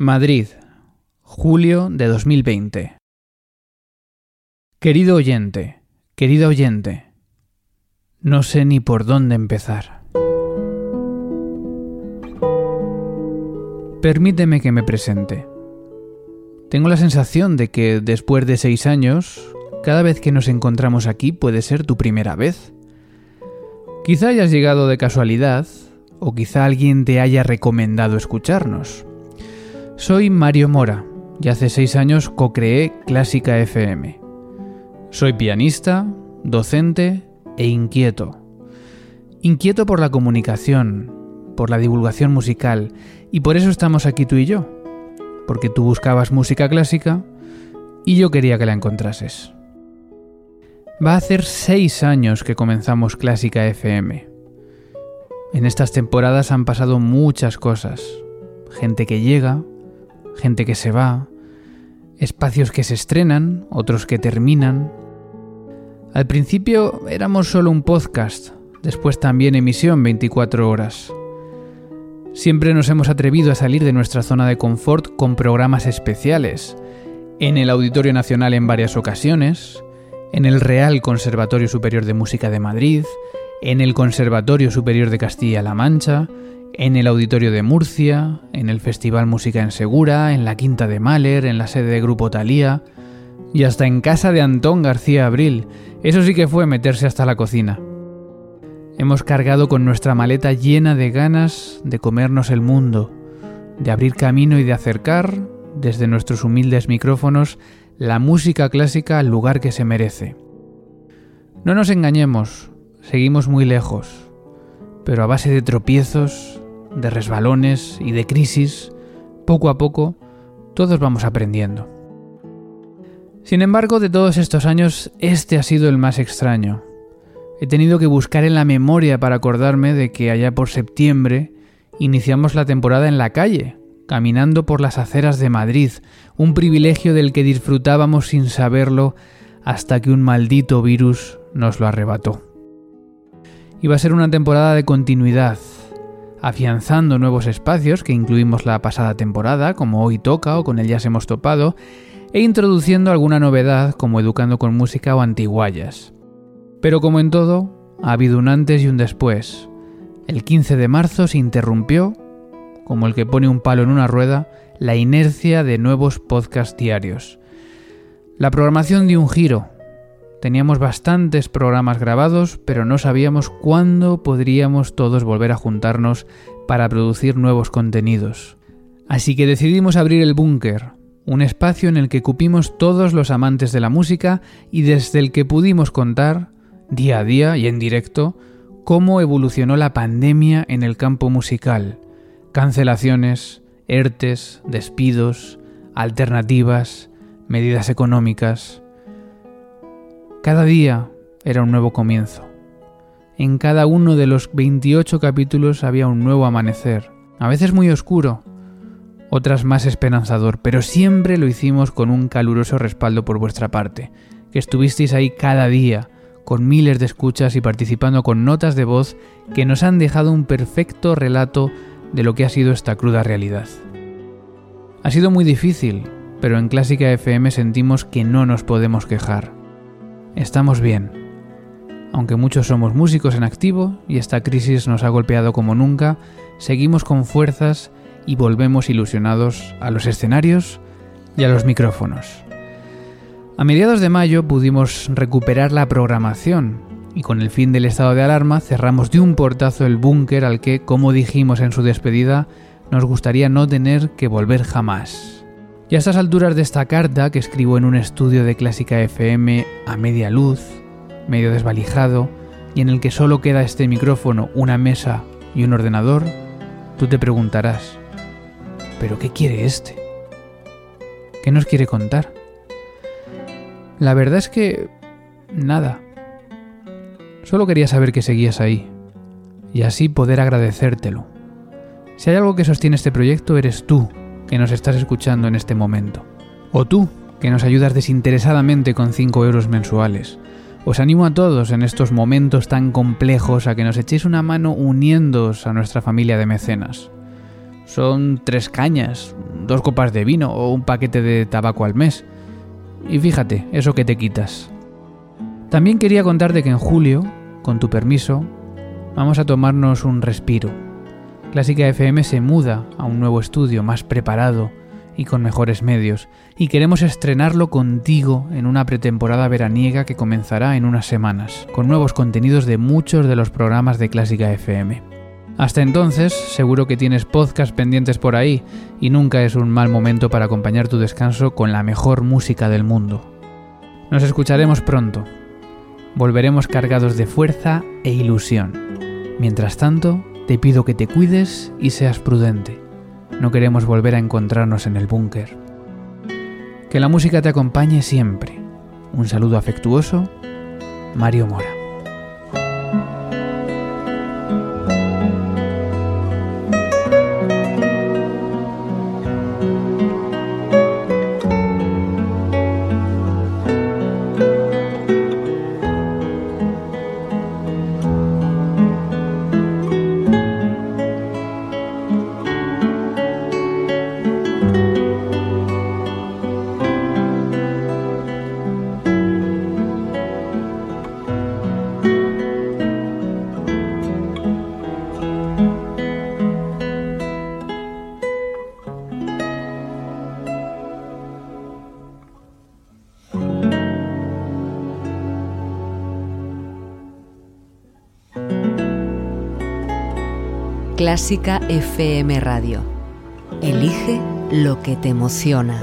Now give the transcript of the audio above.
Madrid, julio de 2020. Querido oyente, querida oyente, no sé ni por dónde empezar. Permíteme que me presente. Tengo la sensación de que después de seis años, cada vez que nos encontramos aquí puede ser tu primera vez. Quizá hayas llegado de casualidad, o quizá alguien te haya recomendado escucharnos. Soy Mario Mora y hace seis años co-creé Clásica FM. Soy pianista, docente e inquieto. Inquieto por la comunicación, por la divulgación musical, y por eso estamos aquí tú y yo. Porque tú buscabas música clásica y yo quería que la encontrases. Va a hacer seis años que comenzamos Clásica FM. En estas temporadas han pasado muchas cosas. Gente que llega, gente que se va, espacios que se estrenan, otros que terminan. Al principio éramos solo un podcast, después también emisión 24 horas. Siempre nos hemos atrevido a salir de nuestra zona de confort con programas especiales, en el Auditorio Nacional en varias ocasiones, en el Real Conservatorio Superior de Música de Madrid, en el Conservatorio Superior de Castilla-La Mancha, en el Auditorio de Murcia, en el Festival Música en Segura, en la Quinta de Mahler, en la sede de Grupo Talía y hasta en casa de Antón García Abril. Eso sí que fue meterse hasta la cocina. Hemos cargado con nuestra maleta llena de ganas de comernos el mundo, de abrir camino y de acercar, desde nuestros humildes micrófonos, la música clásica al lugar que se merece. No nos engañemos, seguimos muy lejos, pero a base de tropiezos, de resbalones y de crisis, poco a poco, todos vamos aprendiendo. Sin embargo, de todos estos años, este ha sido el más extraño. He tenido que buscar en la memoria para acordarme de que allá por septiembre iniciamos la temporada en la calle, caminando por las aceras de Madrid, un privilegio del que disfrutábamos sin saberlo hasta que un maldito virus nos lo arrebató. Iba a ser una temporada de continuidad, afianzando nuevos espacios que incluimos la pasada temporada, como Hoy Toca o con el Jazz Hemos Topado, e introduciendo alguna novedad como Educando con Música o Antiguayas. Pero como en todo, ha habido un antes y un después. El 15 de marzo se interrumpió, como el que pone un palo en una rueda, la inercia de nuevos podcasts diarios. La programación dio un giro, Teníamos bastantes programas grabados, pero no sabíamos cuándo podríamos todos volver a juntarnos para producir nuevos contenidos. Así que decidimos abrir el búnker, un espacio en el que cupimos todos los amantes de la música y desde el que pudimos contar, día a día y en directo, cómo evolucionó la pandemia en el campo musical. Cancelaciones, ERTES, despidos, alternativas, medidas económicas. Cada día era un nuevo comienzo. En cada uno de los 28 capítulos había un nuevo amanecer, a veces muy oscuro, otras más esperanzador, pero siempre lo hicimos con un caluroso respaldo por vuestra parte, que estuvisteis ahí cada día, con miles de escuchas y participando con notas de voz que nos han dejado un perfecto relato de lo que ha sido esta cruda realidad. Ha sido muy difícil, pero en Clásica FM sentimos que no nos podemos quejar estamos bien. Aunque muchos somos músicos en activo y esta crisis nos ha golpeado como nunca, seguimos con fuerzas y volvemos ilusionados a los escenarios y a los micrófonos. A mediados de mayo pudimos recuperar la programación y con el fin del estado de alarma cerramos de un portazo el búnker al que, como dijimos en su despedida, nos gustaría no tener que volver jamás. Y a estas alturas de esta carta, que escribo en un estudio de Clásica FM a media luz, medio desvalijado, y en el que solo queda este micrófono, una mesa y un ordenador, tú te preguntarás, ¿pero qué quiere este? ¿Qué nos quiere contar? La verdad es que... nada. Solo quería saber que seguías ahí, y así poder agradecértelo. Si hay algo que sostiene este proyecto, eres tú, que nos estás escuchando en este momento. O tú, que nos ayudas desinteresadamente con 5 euros mensuales. Os animo a todos en estos momentos tan complejos a que nos echéis una mano uniéndoos a nuestra familia de mecenas. Son tres cañas, dos copas de vino o un paquete de tabaco al mes. Y fíjate, eso que te quitas. También quería contarte que en julio, con tu permiso, vamos a tomarnos un respiro. Clásica FM se muda a un nuevo estudio más preparado y con mejores medios, y queremos estrenarlo contigo en una pretemporada veraniega que comenzará en unas semanas, con nuevos contenidos de muchos de los programas de Clásica FM. Hasta entonces, seguro que tienes podcast pendientes por ahí, y nunca es un mal momento para acompañar tu descanso con la mejor música del mundo. Nos escucharemos pronto. Volveremos cargados de fuerza e ilusión. Mientras tanto, te pido que te cuides y seas prudente. No queremos volver a encontrarnos en el búnker. Que la música te acompañe siempre. Un saludo afectuoso, Mario Mora. Clásica FM Radio. Elige lo que te emociona.